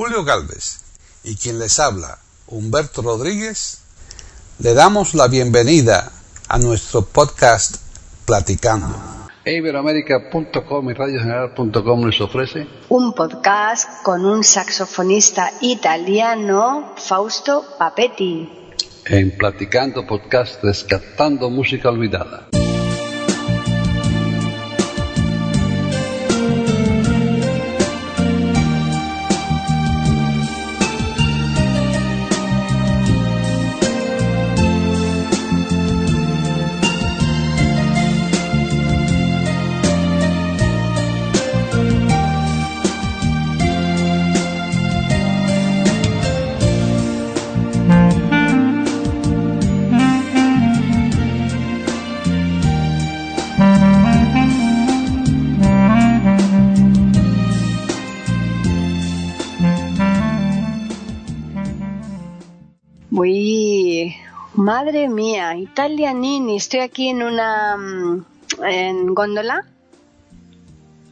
Julio Galvez y quien les habla, Humberto Rodríguez, le damos la bienvenida a nuestro podcast Platicando. Iberoamérica.com y radiogeneral.com les ofrece un podcast con un saxofonista italiano, Fausto Papetti. En Platicando Podcast Rescatando Música Olvidada. Nini, estoy aquí en una mm, en góndola.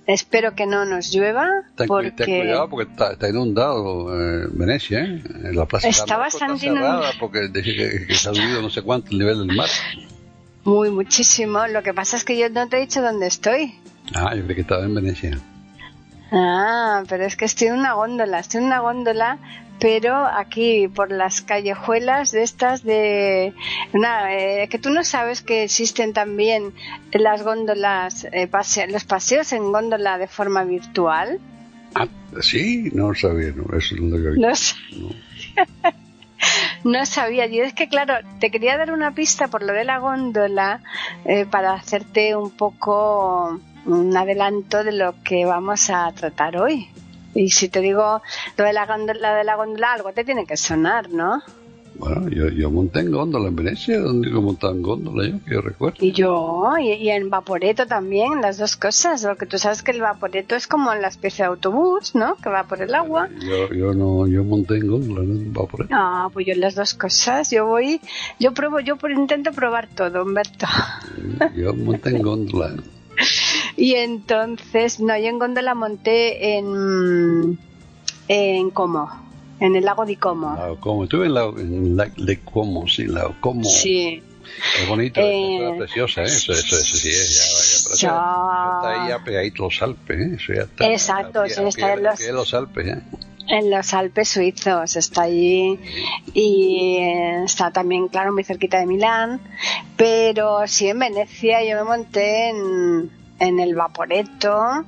Espero que no nos llueva. porque... Ten cuidado porque está, inundado eh, Venecia, ¿eh? la plaza está bastante inundado. porque que, que, se ha subido no sé cuánto el nivel del mar. Muy, muchísimo. Lo que pasa es que yo no te he dicho dónde estoy. Ah, yo creí que estaba en Venecia. Ah, pero es que estoy en una góndola, estoy en una góndola pero aquí por las callejuelas de estas de eh, que tú no sabes que existen también las góndolas eh, los paseos en góndola de forma virtual. Ah sí no sabía no eso no lo había no, no sabía yo es que claro te quería dar una pista por lo de la góndola eh, para hacerte un poco un adelanto de lo que vamos a tratar hoy y si te digo lo de la góndola, de la góndola algo te tiene que sonar, ¿no? Bueno, yo, yo monté en góndola en Venecia, donde yo montaba en góndola, yo, que yo recuerdo. Y yo, y, en Vaporeto también, las dos cosas, porque tú sabes que el Vaporeto es como la especie de autobús, ¿no? Que va por el agua. Yo, yo no, yo monté en góndola, no en Vaporeto. No, pues yo en las dos cosas, yo voy, yo pruebo, yo intento probar todo, Humberto. Yo monté en góndola. Y entonces, no, yo en Góndola monté en, en Como, en el lago de Como. Lago Como, estuve en, la, en la, de Como, sí, lago Como. Sí. Es bonito, es preciosa, ¿eh? Eso, eso, eso sí es, ya, vaya, está ahí ya pegadito los Alpes, ¿eh? Eso ya está. Exacto, sí, está en los, los Alpes, ¿eh? En los Alpes suizos, está allí y está también, claro, muy cerquita de Milán, pero sí en Venecia yo me monté en, en el Vaporeto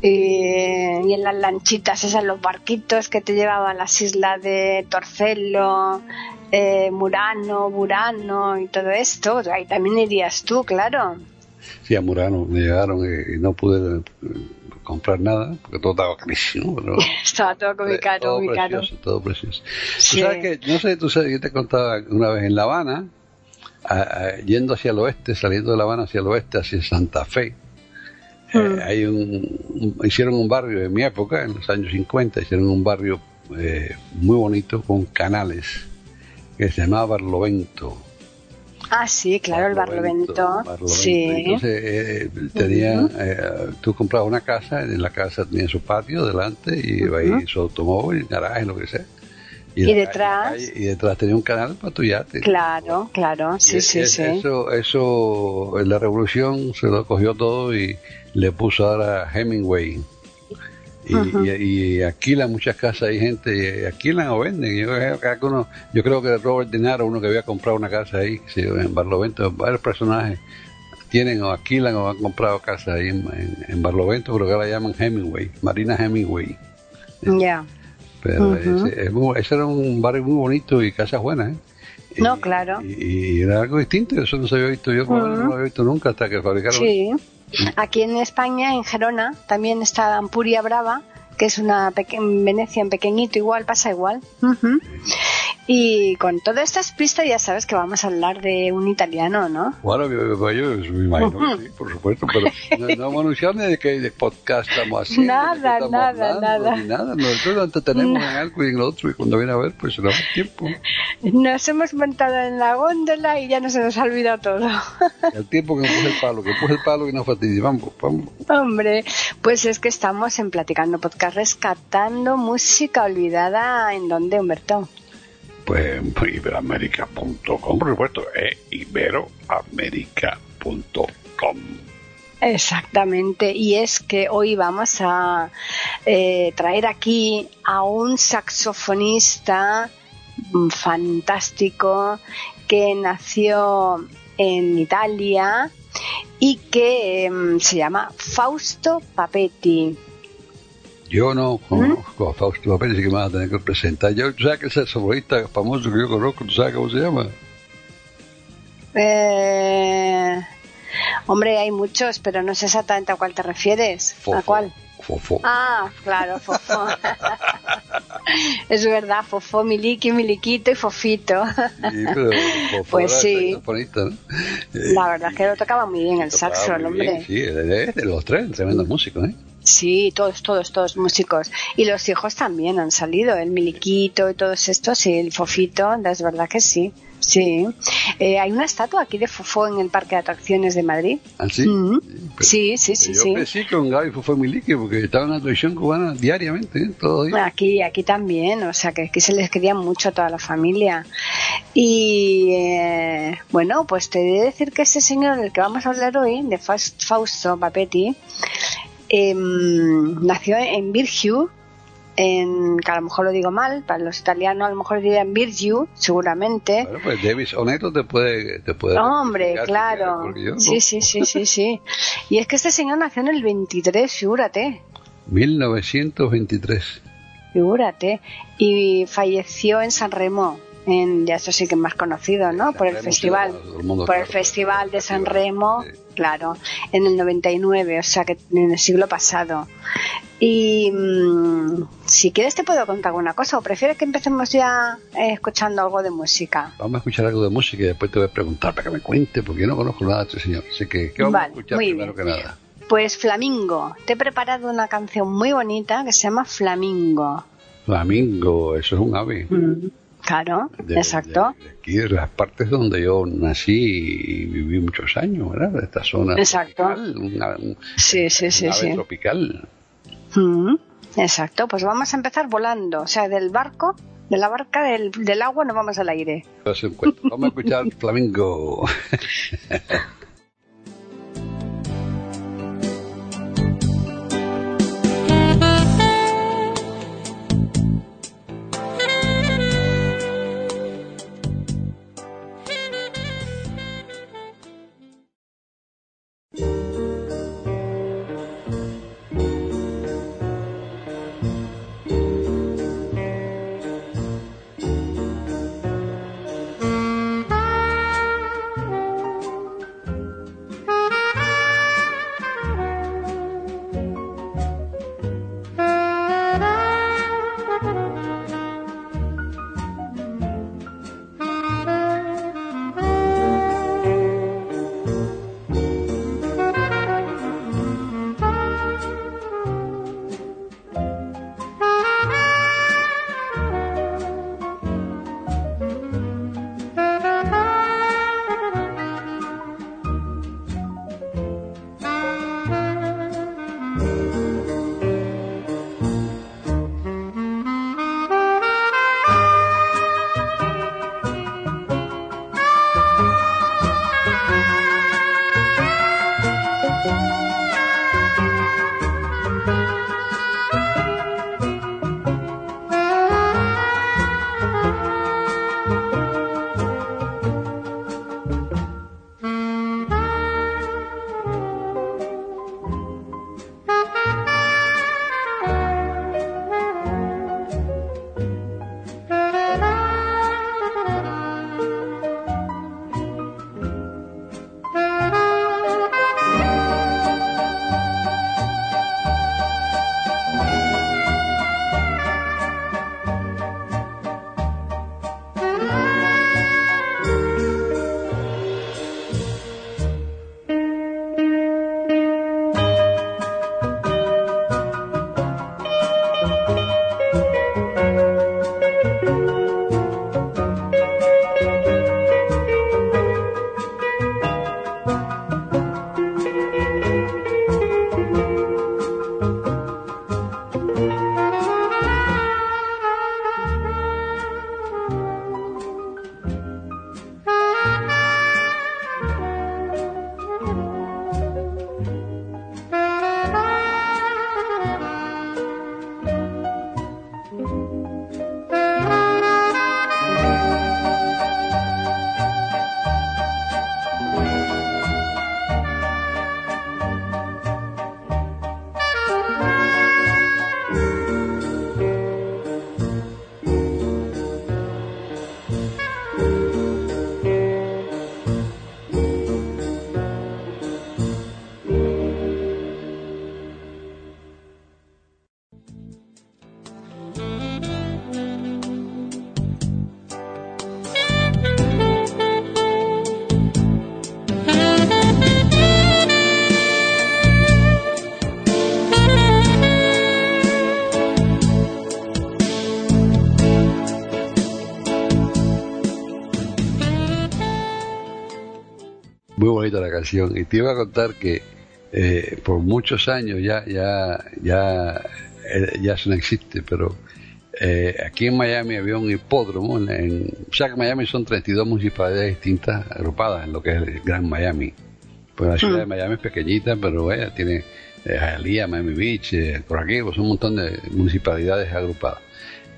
y, en las lanchitas esas, los barquitos que te llevaban a las islas de Torcello, eh, Murano, Burano y todo esto. Ahí también irías tú, claro. Sí, a Murano me llegaron y no pude comprar nada porque todo estaba carísimo. estaba todo muy caro, todo muy precioso, caro. Todo precioso. Sí. Tú sabes que, no sé, tú sabes, yo te contaba una vez en La Habana, yendo hacia el oeste, saliendo de La Habana hacia el oeste, hacia Santa Fe. Eh, mm. hay un, hicieron un barrio en mi época, en los años 50, hicieron un barrio eh, muy bonito con canales que se llamaba Barlovento. Ah, sí, claro, el Barlovento. Sí. Entonces, eh, tenía, tú comprabas una casa, en la casa tenía su patio delante y iba ahí su automóvil, garaje, lo que sea. Y, detrás. y detrás tenía un canal para tu yate. Claro, claro, sí, sí, sí. Eso, eso, en la revolución se lo cogió todo y le puso ahora Hemingway. Y, y, alquilan muchas casas, hay gente, alquilan o venden. Yo, yo creo que Robert Dinaro, uno que había comprado una casa ahí, en Barlovento, varios personajes tienen o alquilan o han comprado casas ahí en, Barlovento, pero que la llaman Hemingway, Marina Hemingway. Ya. Pero ese, era un barrio muy bonito y casas buenas, ¿eh? No, claro. Y, era algo distinto, eso no se había visto yo, no lo había visto nunca hasta que fabricaron. Sí. Aquí en España, en Gerona, también está Ampuria Brava, que es una en Venecia en pequeñito igual, pasa igual. Y con todas estas pistas ya sabes que vamos a hablar de un italiano, ¿no? Bueno, yo, yo me imagino que sí, por supuesto, pero no, no hemos anunciado ni de qué podcast estamos haciendo. Nada, estamos nada, hablando, nada. Ni nada. Nosotros nos entretenemos en algo y en lo otro y cuando viene a ver, pues se nos va el tiempo. Nos hemos montado en la góndola y ya no se nos ha olvidado todo. El tiempo que coge el palo, que coge el palo y nos fastidia. Vamos, vamos. Hombre, pues es que estamos en Platicando Podcast rescatando música olvidada. ¿En dónde, Humberto? Pues en iberoamérica.com, por supuesto, eh, iberoamérica.com. Exactamente, y es que hoy vamos a eh, traer aquí a un saxofonista fantástico que nació en Italia y que em, se llama Fausto Papetti. Yo no conozco a Fausto Papel, así que me vas a tener que presentar. Yo, ¿Tú sabes que ese saxofonista famoso que yo conozco? ¿Tú sabes cómo se llama? Eh, hombre, hay muchos, pero no sé exactamente a cuál te refieres. ¿A Fofo. cuál? Fofo. Ah, claro, Fofo. es verdad, Fofo, Miliki, Miliquito y Fofito. Sí, pero Fofo Pues sí. La verdad es que lo tocaba muy bien el saxo, el muy bien, hombre. Sí, de, los tres, tremendos músicos, ¿eh? Sí, todos, todos, todos músicos. Y los hijos también han salido, el Miliquito y todos estos, y el Fofito, es verdad que sí. Sí. Eh, hay una estatua aquí de Fofo en el Parque de Atracciones de Madrid. ¿Ah, sí? Mm. Sí, sí, sí, yo sí. crecí con Gaby Fofo Milique porque estaba en la televisión cubana diariamente, ¿eh? Todo día. Aquí, aquí también, o sea que aquí se les quería mucho a toda la familia. Y eh, bueno, pues te he de decir que ese señor del que vamos a hablar hoy, de Faus- Fausto Papetti, em, nació en Virgiu, en, que a lo mejor lo digo mal, para los italianos a lo mejor dirían Virgiu, seguramente. Bueno, pues Davis Oneto te puede... Te puede Hombre, si claro. quieres, no. Sí, sí, sí, sí, sí. Y es que este señor nació en el 23, figúrate. 1923. Figúrate. Y falleció en San Remo. En, ya eso sí que es más conocido, ¿no? San Por el Remo, festival. el mundo por el festival de San Remo, sí. claro, en el 99, o sea que en el siglo pasado. Y mm, si quieres te puedo contar alguna cosa, o prefieres que empecemos ya eh, escuchando algo de música. Vamos a escuchar algo de música y después te voy a preguntar para que me cuente, porque yo no conozco nada de este señor. Así que, ¿qué vamos Vale, a escuchar muy primero bien. que nada? Pues Flamingo, te he preparado una canción muy bonita que se llama Flamingo. Flamingo, eso es un ave. Mm, Claro, De- exacto. De, de aquí, de las partes donde yo nací y viví muchos años, ¿verdad? De esta zona Exacto. tropical, una, un, Sí, sí, sí, ave sí. tropical. Mm, Exacto, pues vamos a empezar volando, o sea, del barco, de la barca, del, del agua nos vamos al aire. Cuento. Vamos a escuchar Flamingo. canción. Y te iba a contar que eh, por muchos años ya, ya, ya, eh, ya eso no existe, pero eh, aquí en Miami había un hipódromo, en, o sea que en Miami son 32 municipalidades distintas agrupadas en lo que es el Gran Miami. Pues la ciudad de mm. Miami es pequeñita, pero bueno, tiene Hialeah, Miami Beach, por aquí, pues un montón de municipalidades agrupadas.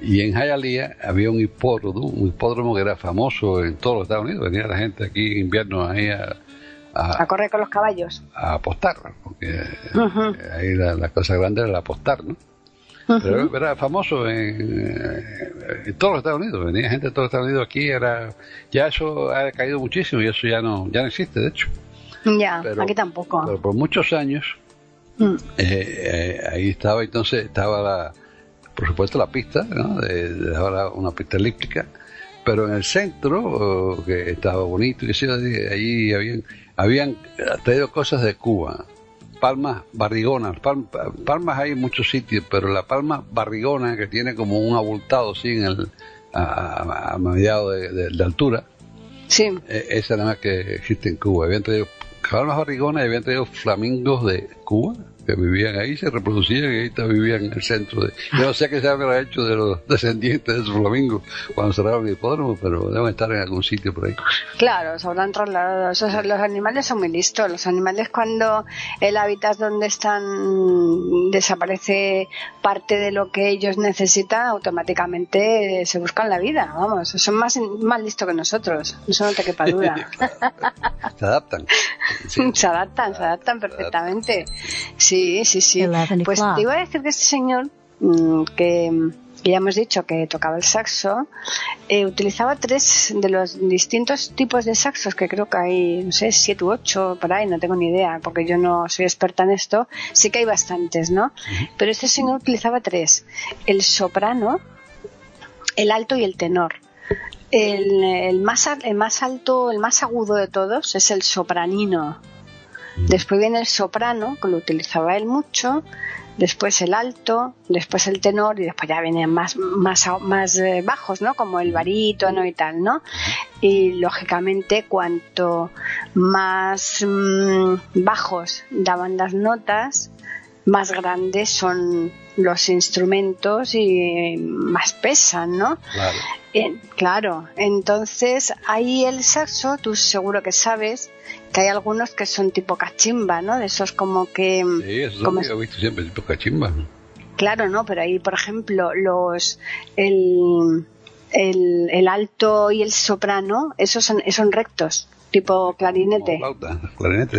Y en Hialeah había un hipódromo, un hipódromo que era famoso en todos los Estados Unidos. Venía la gente aquí en invierno ahí a, a, correr con los caballos. A apostar, porque ahí la, cosa grande era el apostar, ¿no? Pero era famoso en, todos los Estados Unidos, venía gente de todos los Estados Unidos aquí, era ya eso ha caído muchísimo y eso ya no ya no existe, de hecho. Ya, aquí tampoco. Pero por muchos años mm. eh, eh, ahí estaba, entonces estaba la, por supuesto la pista, ¿no? de, de ahora una pista elíptica, pero en el centro, que estaba bonito, y que allí habían, habían traído cosas de Cuba, palmas barrigonas, palmas hay en muchos sitios, pero la palma barrigona que tiene como un abultado así en el, a, mediado de, altura, sí. E, esa nada más que existe en Cuba. Habían traído palmas barrigonas y habían traído flamingos de Cuba que vivían ahí, se reproducían y ahí vivían en el centro. De, yo no sé qué se habrá hecho de los descendientes de esos flamingos cuando cerraron el hipódromo, pero deben estar en algún sitio por ahí. Claro, se habrán trasladado. los animales son muy listos. Los animales cuando el hábitat donde están desaparece parte de lo que ellos necesitan, automáticamente se buscan la vida. Vamos, son más, más listos que nosotros. Eso no te quepa duda. se adaptan. Se adaptan, se adaptan perfectamente. Sí, Sí, sí, sí. Pues te iba a decir que este señor, mm, que, ya hemos dicho que tocaba el saxo, eh, utilizaba tres de los distintos tipos de saxos, que creo que hay, no sé, siete u ocho por ahí, no tengo ni idea, porque yo no soy experta en esto. Sí que hay bastantes, ¿no? Pero este señor utilizaba tres: el soprano, el alto y el tenor. El, el, más, el más alto, el más agudo de todos es el sopranino Después viene el soprano, que lo utilizaba él mucho, después el alto, después el tenor y después ya vienen más, más, más eh, bajos, ¿no? Como el barítono y tal, ¿no? Y lógicamente cuanto más mm, bajos daban las notas, más grandes son los instrumentos y más pesan, ¿no? Claro. claro, entonces ahí el saxo, tú seguro que sabes que hay algunos que son tipo cachimba, ¿no? De esos como que... Sí, eso como, he visto siempre, tipo cachimba. Claro, ¿no? Pero ahí, por ejemplo, los... El, el, el alto y el soprano, esos son, son rectos tipo clarinete.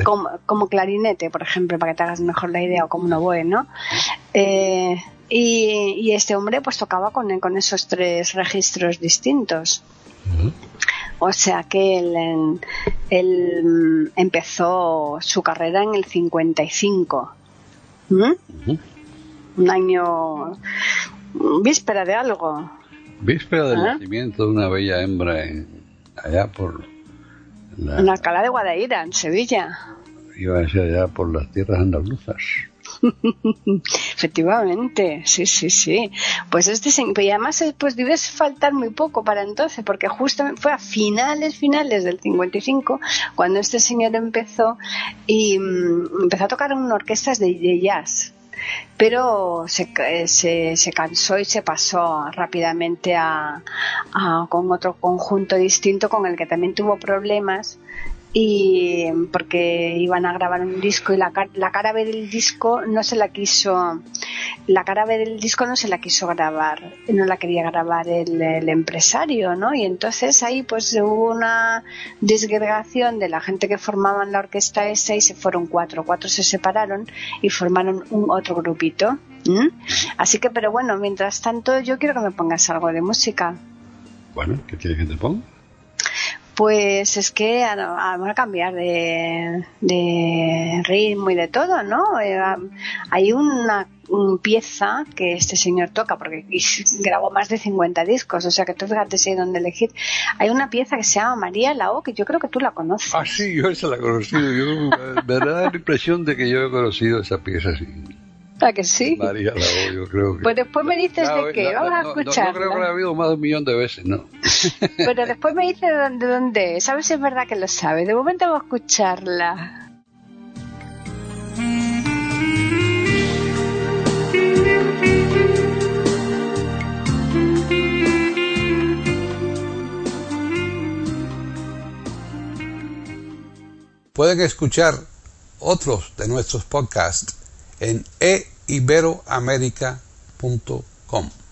Como, como, clarinete, por ejemplo, para que te hagas mejor la idea, o como un oboe, ¿no? Eh, y, este hombre pues tocaba con, con esos tres registros distintos. O sea que él, él, empezó su carrera en el 55. Un año víspera de algo. Víspera del ¿Eh? nacimiento de una bella hembra allá por en Alcalá de Guadaira, en Sevilla. Iba a allá por las tierras andaluzas. Efectivamente, sí, sí, sí. Pues este y además eh, pues debes faltar muy poco para entonces, porque justo fue a finales, finales del 55 cuando este señor empezó y mm, empezó a tocar en orquestas de jazz pero se, se, se, cansó y se pasó rápidamente a, con otro conjunto distinto con el que también tuvo problemas y porque iban a grabar un disco y la, la cara B del disco no se la quiso la cara B del disco no se la quiso grabar no la quería grabar el, empresario no y entonces ahí pues hubo una disgregación de la gente que formaban la orquesta esa y se fueron cuatro. Cuatro se separaron y formaron un otro grupito así que pero bueno mientras tanto yo quiero que me pongas algo de música. Bueno ¿qué quieres que te ponga? Pues es que vamos a cambiar de, ritmo y de todo, ¿no? Eh, hay una pieza que este señor toca, porque grabó más de 50 discos, o sea que tú fíjate si hay dónde elegir. Hay una pieza que se llama María Lao, que yo creo que tú la conoces. Ah, sí, yo esa la he conocido. Yo, me da la impresión de que yo he conocido esa pieza, sí. ¿A que sí? María la yo creo que. Pues después me dices de qué, vamos a no, escucharla. No, creo que la he oído más de un millón de veces, ¿no? Pero después me dices de dónde, dónde es. A ver si es verdad que lo sabe. De momento vamos a escucharla. Pueden escuchar otros de nuestros podcasts en eiberoamerica.com.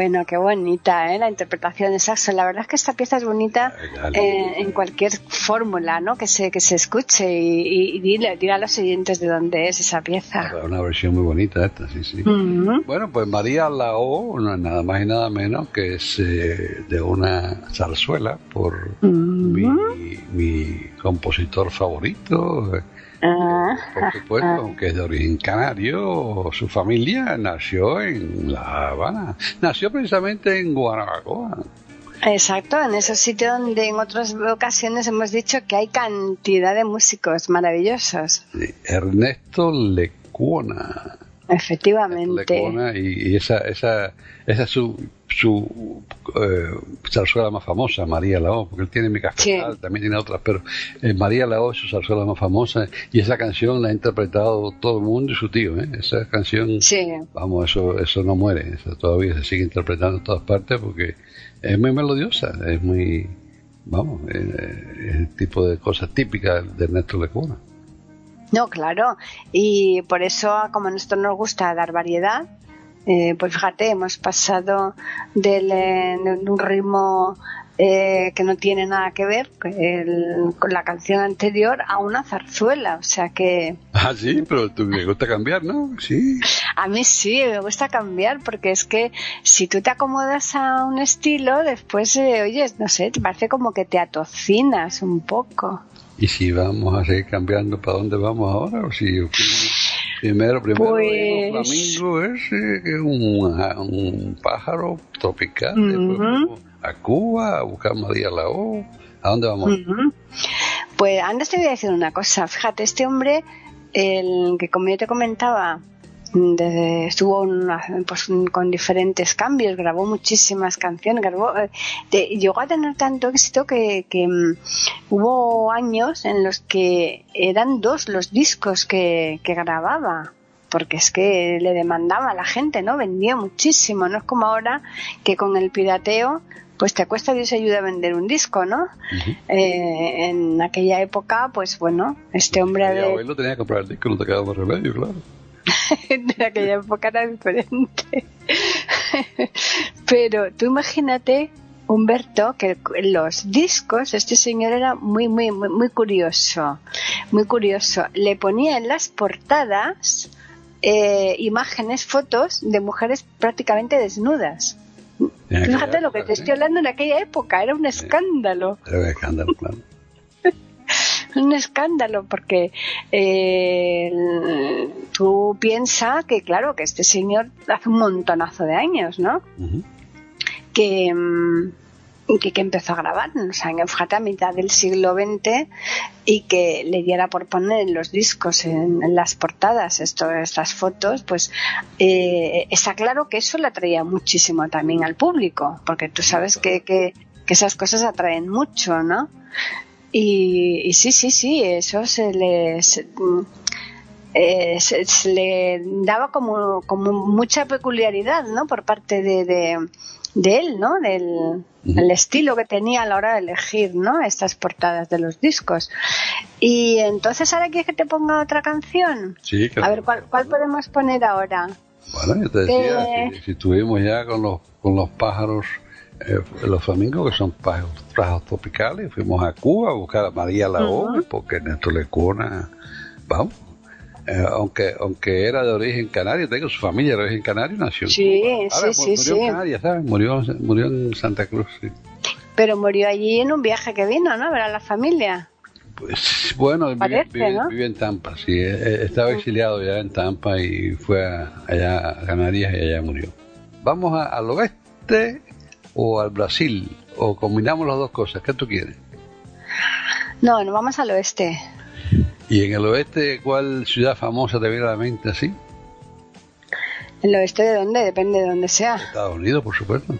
Bueno, qué bonita, ¿eh? La interpretación de saxo. La verdad es que esta pieza es bonita eh, en cualquier fórmula, ¿no? Que se, que se escuche y, y dile, a los oyentes de dónde es esa pieza. Una versión muy bonita esta, sí, sí. Bueno, pues María Lao, nada más y nada menos que es eh, de una zarzuela por mi, mi, compositor favorito, Ah, por supuesto, ah. aunque es de origen canario, su familia nació en La Habana. Nació precisamente en Guanabacoa. Exacto, en esos sitios donde en otras ocasiones hemos dicho que hay cantidad de músicos maravillosos. Ernesto Lecuona. Efectivamente. y, esa, esa, esa es su, su eh, zarzuela más famosa, María Lao, porque él tiene mi café, también tiene otras, pero eh, María Lao es su zarzuela más famosa y esa canción la ha interpretado todo el mundo y su tío, ¿eh? esa canción, vamos, eso, eso no muere, eso todavía se sigue interpretando en todas partes porque es muy melodiosa, es muy, vamos, es, el tipo de cosas típicas de Ernesto Lecuna. No, claro. Y por eso, como a nosotros nos gusta dar variedad, eh, pues fíjate, hemos pasado del, eh, de un ritmo eh, que no tiene nada que ver con la canción anterior a una zarzuela, o sea que... Ah, sí, pero tú me gusta cambiar, ¿no? Sí. A mí sí, me gusta cambiar porque es que si tú te acomodas a un estilo, después, oye, no sé, te parece como que te atocinas un poco. ¿Y si vamos a seguir cambiando para dónde vamos ahora? ¿O si primero, primero pues... flamingo ese, que es un, pájaro tropical, a Cuba, a buscar María Lao, ¿a dónde vamos? Pues antes te voy a decir una cosa, fíjate, este hombre, el que como yo te comentaba, desde, estuvo pues, con diferentes cambios, grabó muchísimas canciones, grabó, eh, llegó a tener tanto éxito que, mm, hubo años en los que eran dos los discos que, grababa porque es que le demandaba a la gente, ¿no? Vendía muchísimo, no es como ahora que con el pirateo pues te cuesta Dios ayuda a vender un disco, ¿no? Eh, en aquella época, pues bueno, este hombre... Mi abuelo tenía que comprar el disco, no te quedaba más remedio, claro. De aquella época era diferente. Pero tú imagínate, Humberto, que los discos, este señor era muy, muy, muy, muy curioso, muy curioso. Le ponía en las portadas eh, imágenes, fotos de mujeres prácticamente desnudas. Fíjate lo que te estoy hablando en aquella época, era un escándalo. Era un escándalo, claro. Un escándalo porque eh, tú piensas que, claro, que este señor hace un montonazo de años, ¿no? que, mm, que, que, empezó a grabar, o sea, en fíjate, a mitad del siglo XX y que le diera por poner en los discos, en, las portadas, esto, estas fotos, pues eh, está claro que eso le atraía muchísimo también al público, porque tú sabes que, que, que esas cosas atraen mucho, ¿no? Y, sí, sí, sí, eso se le, eh, se, le daba como, como mucha peculiaridad, ¿no? Por parte de, de, él, ¿no? Del el estilo que tenía a la hora de elegir, ¿no? Estas portadas de los discos. Y entonces, ¿ahora quieres que te ponga otra canción? Sí, A ver, ¿cuál, cuál podemos poner ahora? Bueno, yo te decía, eh, si, si, estuvimos ya con los, con los pájaros eh, los flamingos, que son pájaros, tropicales. Fuimos a Cuba a buscar a María Lao, porque Néstor Lecuna, vamos, eh, aunque aunque era de origen canario, tengo su familia de origen canario, nació en sí, Sí, sí, murió en Canarias, ¿sabes? Murió, murió en Santa Cruz, sí. Pero murió allí en un viaje que vino, ¿no? Ver a la familia. Pues bueno, vive, en Tampa, sí. Eh, estaba exiliado ya en Tampa y fue allá a Canarias y allá murió. Vamos al oeste o al Brasil? ¿O combinamos las dos cosas? ¿Qué tú quieres? No, nos vamos al oeste. ¿Y en el oeste cuál ciudad famosa te viene a la mente así? ¿El oeste de dónde? Depende de dónde sea. Estados Unidos, por supuesto.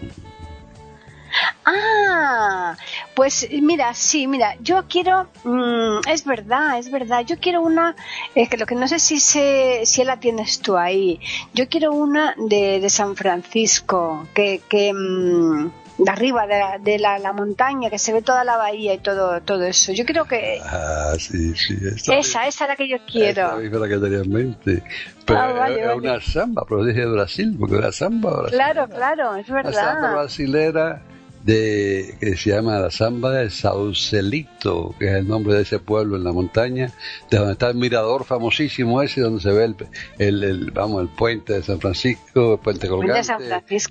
Ah, pues mira, sí, mira, yo quiero, mm, es verdad, es verdad, yo quiero una, es que lo que no sé si se, si la tienes tú ahí, yo quiero una de, de San Francisco, que, que, mm, de arriba de, la, la, montaña, que se ve toda la bahía y todo todo eso. Yo creo que... Ah, sí, sí. Esa, esa es la que yo quiero. Esa es la que tenía en mente. Pero ah, es una samba, pero dije Brasil, porque era samba. Claro, claro, es verdad. La samba brasilera de que se llama la samba de Saucelito, que es el nombre de ese pueblo en la montaña, de donde está el mirador famosísimo ese, donde se ve el, el, vamos el puente de San Francisco, el puente colgante,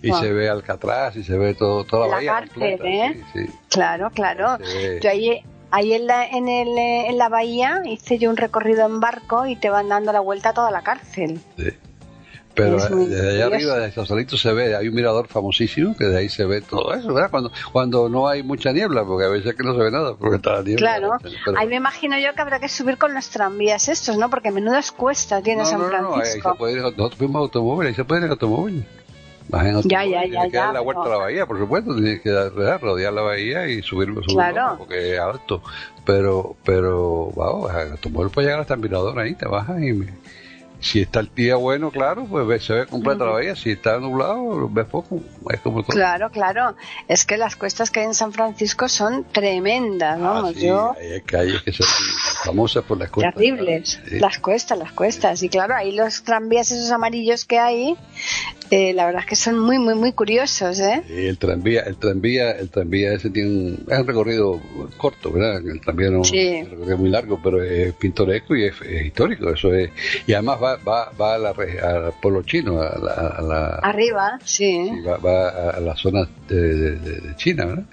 y se ve Alcatraz y se ve todo, toda la, bahía ¿eh? Claro, claro. Yo ahí Ahí en la, en, el, en la bahía hice yo un recorrido en barco y te van dando la vuelta a toda la cárcel. Sí. Pero desde allá arriba de Sausalito se ve, hay un mirador famosísimo que de ahí se ve todo eso, ¿verdad? Cuando, cuando no hay mucha niebla, porque a veces que no se ve nada, porque está la niebla. Claro, ahí me imagino yo que habrá que subir con los tranvías estos, ¿no? Porque menudas cuestas tiene San Francisco. No, ahí se puede ir, nosotros fuimos automóvil, ahí se puede ir en automóvil. Ya, ya, ya. que dar la vuelta a la bahía, por supuesto, tienes que rodear la bahía y subir, subir claro. porque es alto. Pero, pero, wow, el automóvil puede llegar hasta el mirador ahí, te bajas y me, si está el día bueno, claro, pues se ve completa la bahía. Si está nublado, ves poco. Es como todo. Claro, claro. Es que las cuestas que hay en San Francisco son tremendas, ah, vamos. Yo... Hay calles que son famosas por las cuestas. Terribles. Las cuestas, las cuestas. Y claro, ahí los tranvías esos amarillos que hay, eh, la verdad es que son muy, muy, muy curiosos, ¿eh? el tranvía, el tranvía, el tranvía ese tiene un, es un recorrido corto, ¿verdad? El tranvía no es un recorrido muy largo, pero es pintoresco y es, histórico. Eso es. Y además va va, va, a la, al pueblo chino, a la, arriba, sí. va, a la zona de, China, ¿verdad?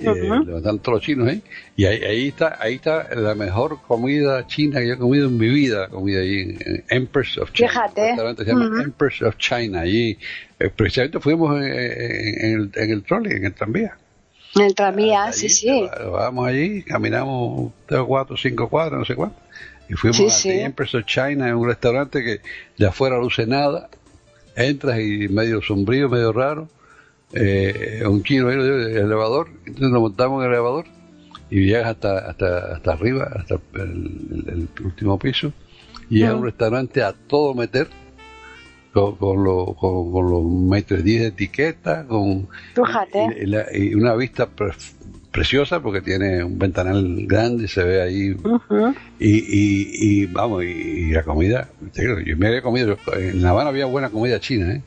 Uh todos los chinos ahí y ahí, ahí, está ahí está la mejor comida china que yo he comido en mi vida comida ahí en, Empress of China fíjate se llama Empress of China allí eh, precisamente fuimos en, el, en el trolley en el tranvía en el tranvía sí sí vamos allí caminamos tres cuatro cinco cuadras no sé cuánto y fuimos a sí. Empress of China, en un restaurante que de afuera luce nada. Entras y medio sombrío, medio raro. Eh, un chino en el elevador. Entonces nos montamos en el elevador y llegas hasta, hasta, hasta arriba, hasta el, último piso. Y es un restaurante a todo meter. Con, con, con, los metros 10 de etiqueta, con y, una vista preciosa porque tiene un ventanal grande, se ve ahí. y, y, vamos, y, la comida, yo me había comido, en La Habana había buena comida china, ¿eh?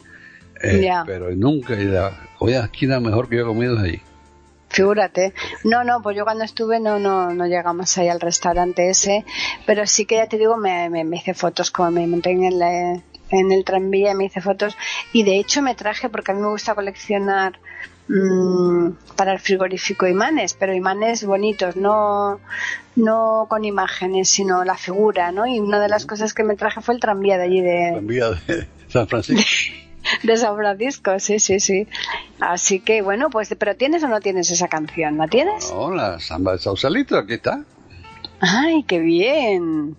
eh pero nunca, la comida china mejor que yo he comido es allí. Figúrate. No, no, pues yo cuando estuve no, no, no llegamos ahí al restaurante ese, pero sí que ya te digo, me, me, hice fotos como me monté en el, en el tranvía, me hice fotos y de hecho me traje, porque a mí me gusta coleccionar Mm, para el frigorífico imanes, pero imanes bonitos, no, no con imágenes, sino la figura, ¿no? Y una de las cosas que me traje fue el tranvía de allí de... Tranvía de San Francisco. de San Francisco, sí, sí, sí. Así que bueno, pues, pero ¿tienes o no tienes esa canción? ¿La tienes? No, la samba de Sausalito, aquí está. Ay, qué bien.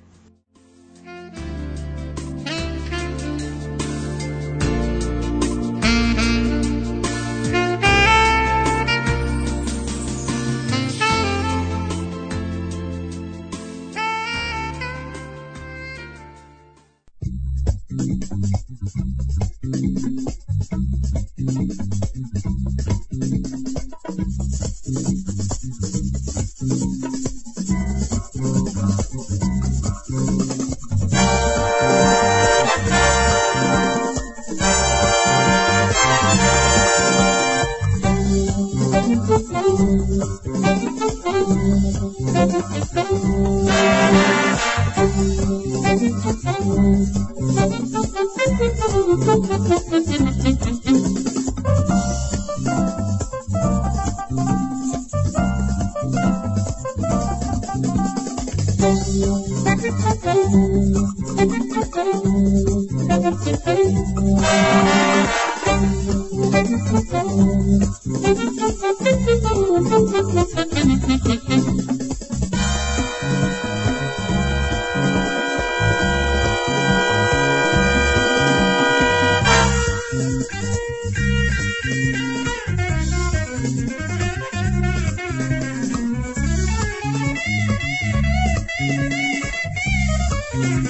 thank you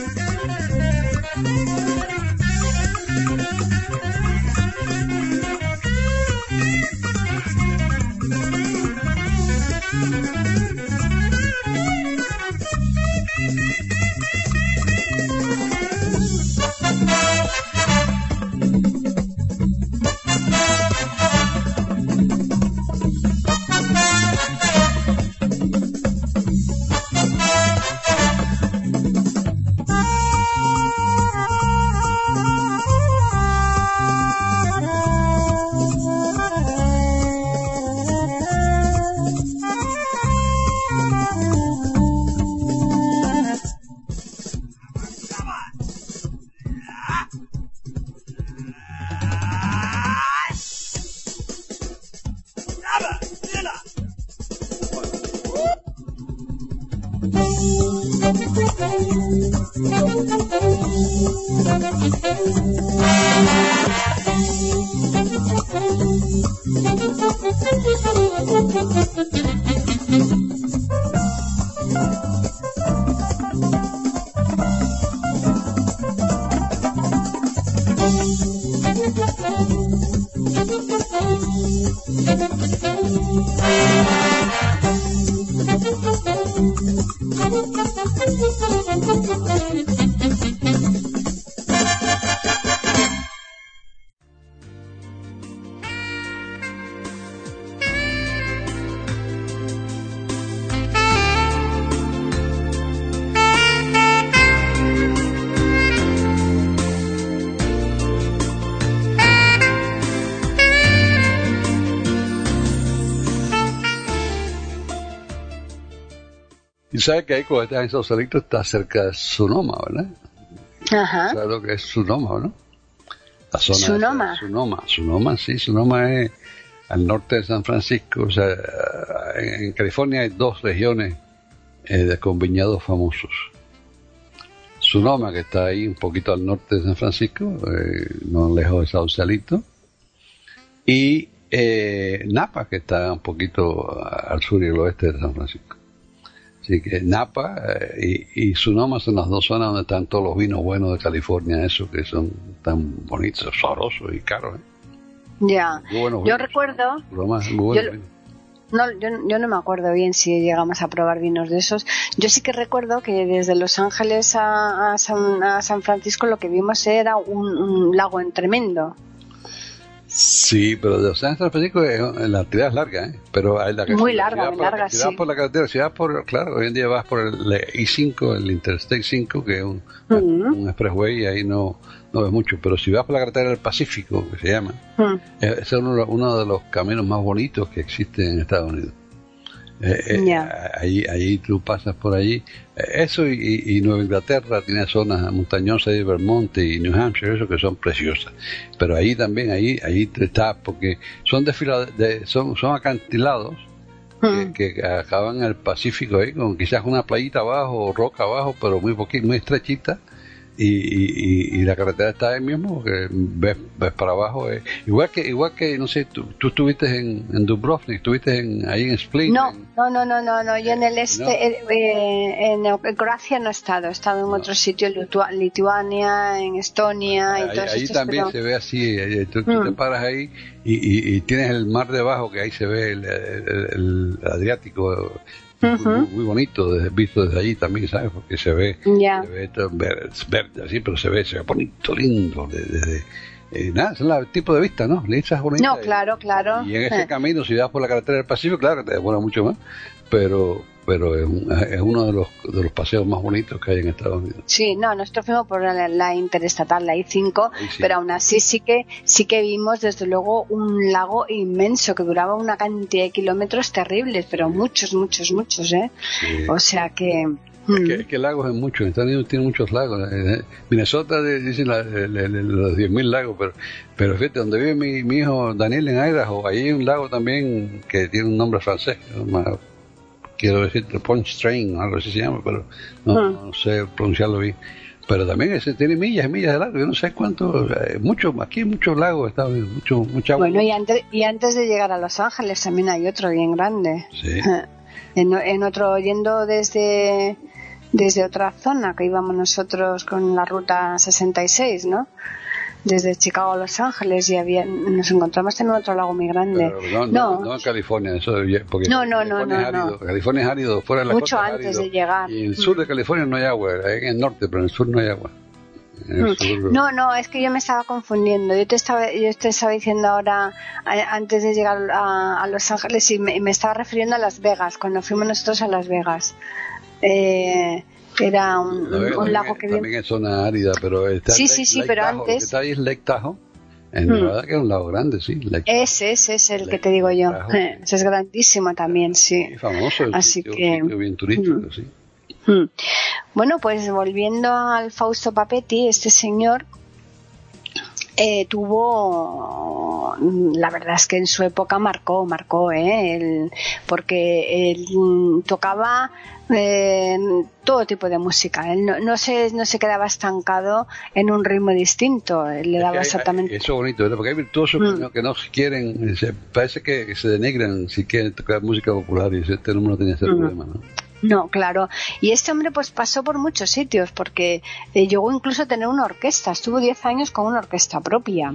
Y sabe que ahí cuando estás en Sausalito está cerca de Sonoma, ¿verdad? Ajá. ¿Sabes lo que es Sonoma, no? La zona Sonoma. esa, Sonoma, Sonoma, sí, Sonoma es al norte de San Francisco. O sea, en, California hay dos regiones eh, de, con viñedos famosos. Sonoma, que está ahí un poquito al norte de San Francisco, eh, no lejos de Sausalito. Y eh, Napa, que está un poquito al sur y el oeste de San Francisco. Así que Napa eh, y, y, Sonoma son las dos zonas donde están todos los vinos buenos de California, esos que son tan bonitos, sabrosos y caros. ¿eh? Ya. Yo vinos. recuerdo, más, muy Yo- no, yo, yo no me acuerdo bien si llegamos a probar vinos de esos. Yo sí que recuerdo que desde Los Ángeles a, a San, a San Francisco lo que vimos era un, un lago en tremendo. Sí, pero de San Francisco la actividad es larga, ¿eh? pero hay la Muy si larga, vas muy por la- larga, si vas sí. por la carretera, si vas por, claro, hoy en día vas por el I5, el Interstate 5, que es un, expressway, y ahí no, no ves mucho, pero si vas por la carretera del Pacífico, que se llama, ese es uno, uno de los caminos más bonitos que existen en Estados Unidos. Eh, eh, Ya. ahí, ahí tú pasas por allí. Eh, eso y, y Nueva Inglaterra tiene zonas montañosas de Vermont y New Hampshire, eso que son preciosas. Pero ahí también, ahí, ahí está, porque son de, son, son acantilados que, que acaban en el Pacífico ahí, con quizás una playita abajo o roca abajo, pero muy poquito, muy estrechita. Y, y, y- la carretera está ahí mismo, que ves, ves para abajo. eh. Igual que, igual que, no sé, tú, tú estuviste en, en Dubrovnik, estuviste en, ahí en Split. No, en- no, no, no, no, no, yo en el este, No. eh, eh, en Croacia no he estado, he estado en otros sitios, Litua- Lituania, en Estonia y ahí, todos ahí estos, también pero- se ve así, eh, tú, tú te Mm. paras ahí y, y- y tienes el mar debajo, que ahí se ve el, el- el Adriático, Muy, muy bonito, desde, visto desde allí también, ¿sabes? Porque se ve, Ya. se ve todo ver- es verde así, pero se ve, se ve bonito, lindo, de- desde... eh, nada, es el tipo de vista, ¿no? Lisas bonitas. No, claro, claro. Y en ese Eh. camino, si vas por la carretera del Pacífico, claro que te demora mucho más, pero pero es, un- es uno de los, de los paseos más bonitos que hay en Estados Unidos. Sí, no, nosotros fuimos por la, la interestatal, la I5, Ahí sí. pero aún así sí que sí que vimos desde luego un lago inmenso que duraba una cantidad de kilómetros terribles, pero muchos, muchos, muchos, ¿eh? Sí. O sea que... Es mm, que, es que lagos hay muchos, en Estados Unidos tiene muchos lagos. Eh, Minnesota de- dicen la- el- el- los 10.000 lagos, pero, pero fíjate, donde vive mi, mi hijo Daniel en Idaho, ahí hay un lago también que tiene un nombre francés, ¿no? Quiero decir Punch Train, o algo así se llama, pero no, Ah. no sé pronunciarlo bien. Pero también ese tiene millas y millas de largo, yo no sé cuánto, eh, mucho, aquí hay muchos lagos Unidos, mucho, mucha agua. Bueno, y antes, y antes de llegar a Los Ángeles también hay otro bien grande. Sí. En, en otro, yendo desde, desde otra zona que íbamos nosotros con la ruta 66, ¿no? Desde Chicago a Los Ángeles y había, nos encontramos en otro lago muy grande. Pero no, no, no en California, eso porque No, no, no, California es no, no. árido, California es árido, fuera de la Mucho costa es antes árido. de llegar. Y en el sur de California no hay agua, en el norte, pero en el sur no hay agua. Mm. No, no, es que yo me estaba confundiendo. Yo te estaba, yo te estaba diciendo ahora, antes de llegar a, a Los Ángeles, y me, me estaba refiriendo a Las Vegas, cuando fuimos nosotros a Las Vegas. Eh, era un, un lago que también es zona árida, pero está Sí, sí, sí, Lake pero Tahoe, lo que antes- está ahí es Lake Tahoe, en Mm. Nevada, que es un lago grande, sí. Lake Ese, ese es el Lake que te digo yo. Eh, Ese es grandísimo también, sí. Famoso, un Así sitio, que- sitio bien turístico, sí. Mm. Bueno, pues volviendo al Fausto Papetti, este señor eh, tuvo, la verdad es que en su época marcó, marcó, ¿eh? El, porque él tocaba eh, todo tipo de música. Él no, no, se, no se quedaba estancado en un ritmo distinto. Él le daba exactamente. Eso es bonito, ¿verdad? porque hay virtuosos mm. que no quieren, se, parece que, se denigran si quieren tocar música popular y este número no tenía ese mm. problema, ¿no? No, claro. Y este hombre pues pasó por muchos sitios porque eh, llegó incluso a tener una orquesta. Estuvo 10 años con una orquesta propia.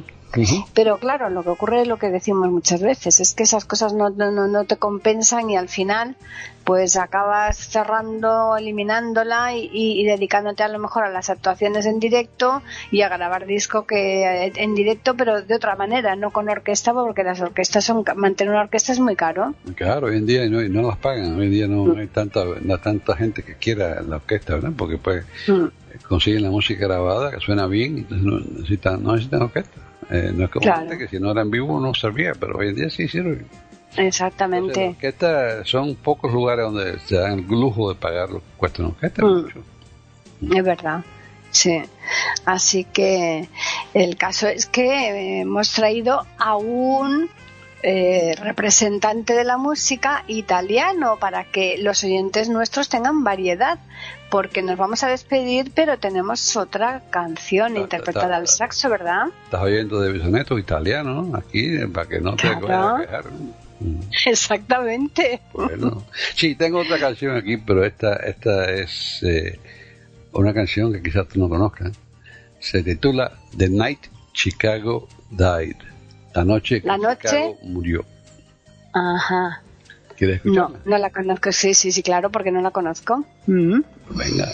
Pero claro, lo que ocurre es lo que decimos muchas veces, es que esas cosas no, no, no te compensan y al final pues acabas cerrando, eliminándola y, dedicándote a lo mejor a las actuaciones en directo y a grabar disco que en directo pero de otra manera, no con orquesta porque las orquestas son, mantener una orquesta es muy caro. Claro, hoy en día no, no las pagan, hoy en día no, hay tanta, no tanta gente que quiera la orquesta, ¿verdad? Porque pues mm. consiguen la música grabada que suena bien, entonces no necesitan, no necesitan orquesta. Eh, no es como que si no era en vivo no servía, pero hoy en día sí sirve. Exactamente. orquesta son pocos lugares donde se dan el lujo de pagar lo que cuesta una orquesta. Mm. Es verdad. Sí. Así que el caso es que hemos traído a un eh, representante de la música italiano para que los oyentes nuestros tengan variedad, porque nos vamos a despedir, pero tenemos otra canción interpretada al saxo, ¿verdad? Estás oyendo de Bisonetto italiano, Aquí, para que no te vayas a quejar. Exactamente. Bueno, sí, tengo otra canción aquí, pero esta, esta es eh, una canción que quizás tú no conozcas. Se titula The Night Chicago Died. La noche que Chicago murió. Ajá. ¿Quieres escucharla? No, no la conozco. Sí, sí, sí, claro, porque no la conozco. Mm. Venga.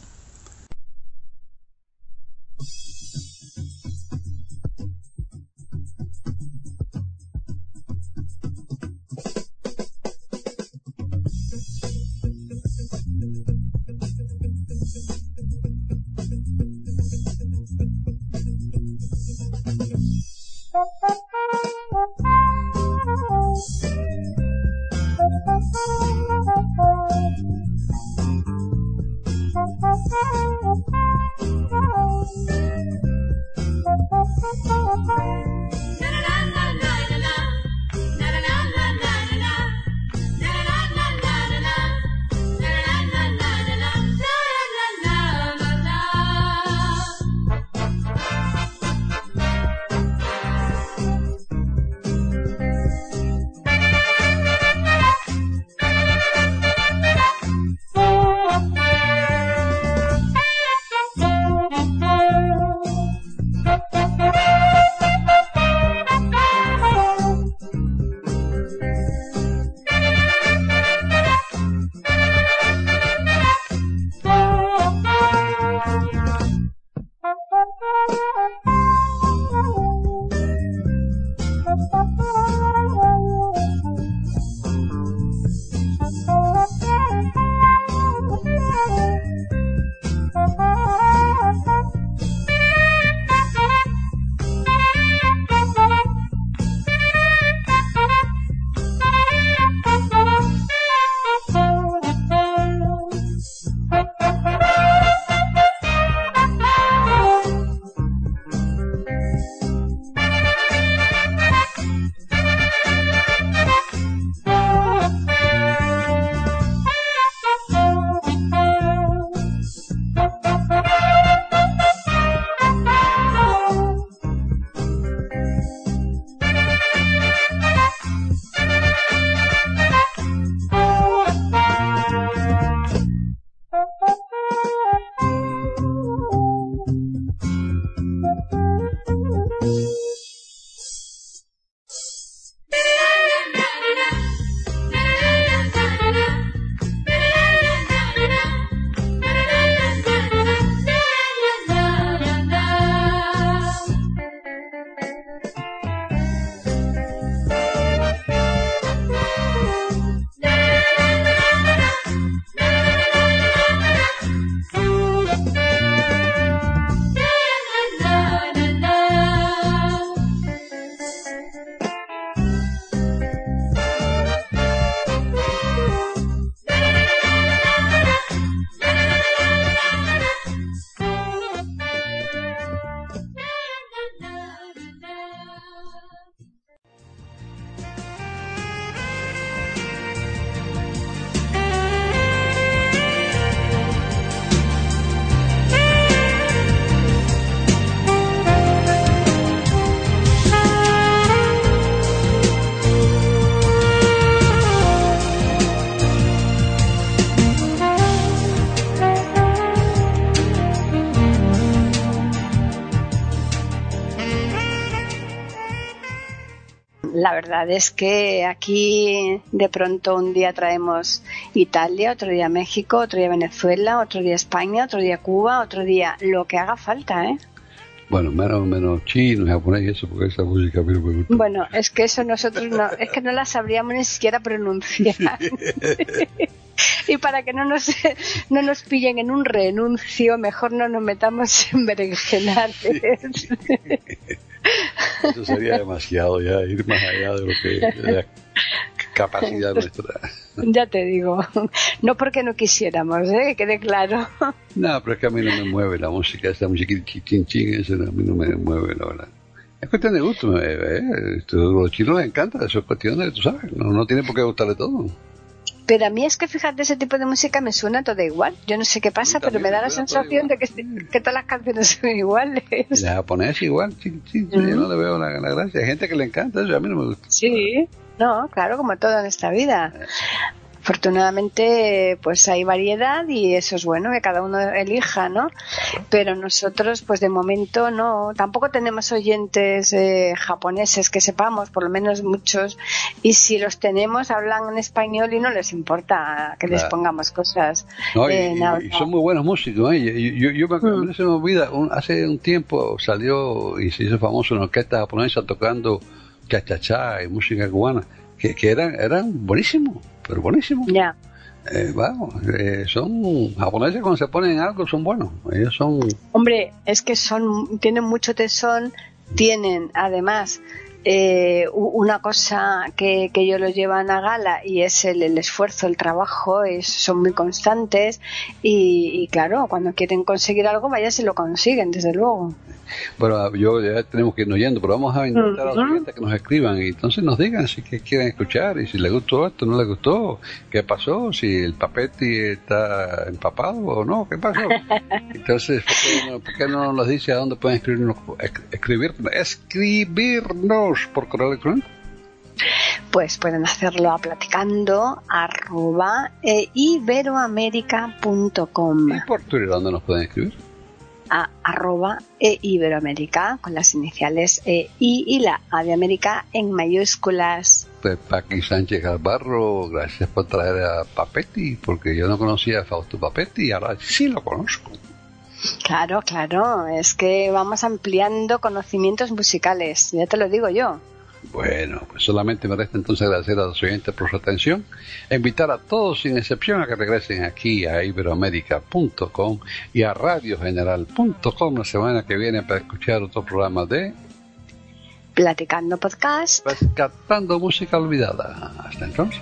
verdad es que aquí de pronto un día traemos Italia, otro día México, otro día Venezuela, otro día España, otro día Cuba, otro día lo que haga falta, ¿eh? Bueno, menos, menos chino, japonés y eso, porque esa música a mí no me gusta. Bueno, es que eso nosotros no, es que no la sabríamos ni siquiera pronunciar. y para que no nos, no nos pillen en un renuncio, mejor no nos metamos en berenjenales. Eso sería demasiado ya, ir más allá de lo que la capacidad nuestra. Ya te digo, no porque no quisiéramos, ¿eh? que quede claro. No, pero es que a mí no me mueve la música, esa música chin chin, eso a mí no me mueve, la verdad. Es cuestión de gusto, ¿eh? Esto, los chinos les encanta, eso es cuestión de, tú sabes, no, no tiene por qué gustarle todo. Pero a mí es que fíjate, ese tipo de música me suena todo igual. Yo no sé qué pasa, pero me da la sensación de que, que, todas las canciones son iguales. La japonés igual, chin, chin, yo no le veo la, la, gracia. Hay gente que le encanta eso, a mí no me gusta. Sí, no, claro, como todo en esta vida. Afortunadamente, pues hay variedad y eso es bueno, que cada uno elija, ¿no? Pero nosotros, pues de momento no, tampoco tenemos oyentes eh, japoneses que sepamos, por lo menos muchos, y si los tenemos hablan en español y no les importa que les pongamos cosas. No, y, eh, y, y, son muy buenos músicos, ¿eh? Yo, yo, yo me, mm. se me olvida, un, hace un tiempo salió y se hizo famoso una orquesta japonesa tocando cha-cha-cha y música cubana, que, que eran, eran buenísimos pero buenísimo. Ya. Eh, vamos, eh, son japoneses cuando se ponen algo son buenos. Ellos son. Hombre, es que son tienen mucho tesón, tienen además eh, una cosa que, que ellos lo llevan a gala y es el, el esfuerzo, el trabajo, es, son muy constantes y, y, claro, cuando quieren conseguir algo, vaya si lo consiguen, desde luego. Bueno, yo ya tenemos que irnos yendo, pero vamos a intentar a los clientes que nos escriban y entonces nos digan si que quieren escuchar y si les gustó esto, no les gustó, qué pasó, si el papetti está empapado o no, qué pasó. Entonces, ¿por qué no, por qué no nos dice a dónde pueden escribirnos, escribir, escribirnos por correo electrónico? Pues pueden hacerlo a platicando arroba e iberoamerica.com. ¿Y por Twitter dónde nos pueden escribir? a arroba e Iberoamérica con las iniciales E I y la A de América en mayúsculas. Pues Paqui Sánchez Galvarro, gracias por traer a Papetti, porque yo no conocía a Fausto Papetti y ahora sí lo conozco. Claro, claro, es que vamos ampliando conocimientos musicales, ya te lo digo yo. Bueno, pues solamente me resta entonces agradecer a los oyentes por su atención e invitar a todos sin excepción a que regresen aquí a iberoamérica.com y a radiogeneral.com la semana que viene para escuchar otro programa de Platicando Podcast. Rescatando música olvidada. Hasta entonces.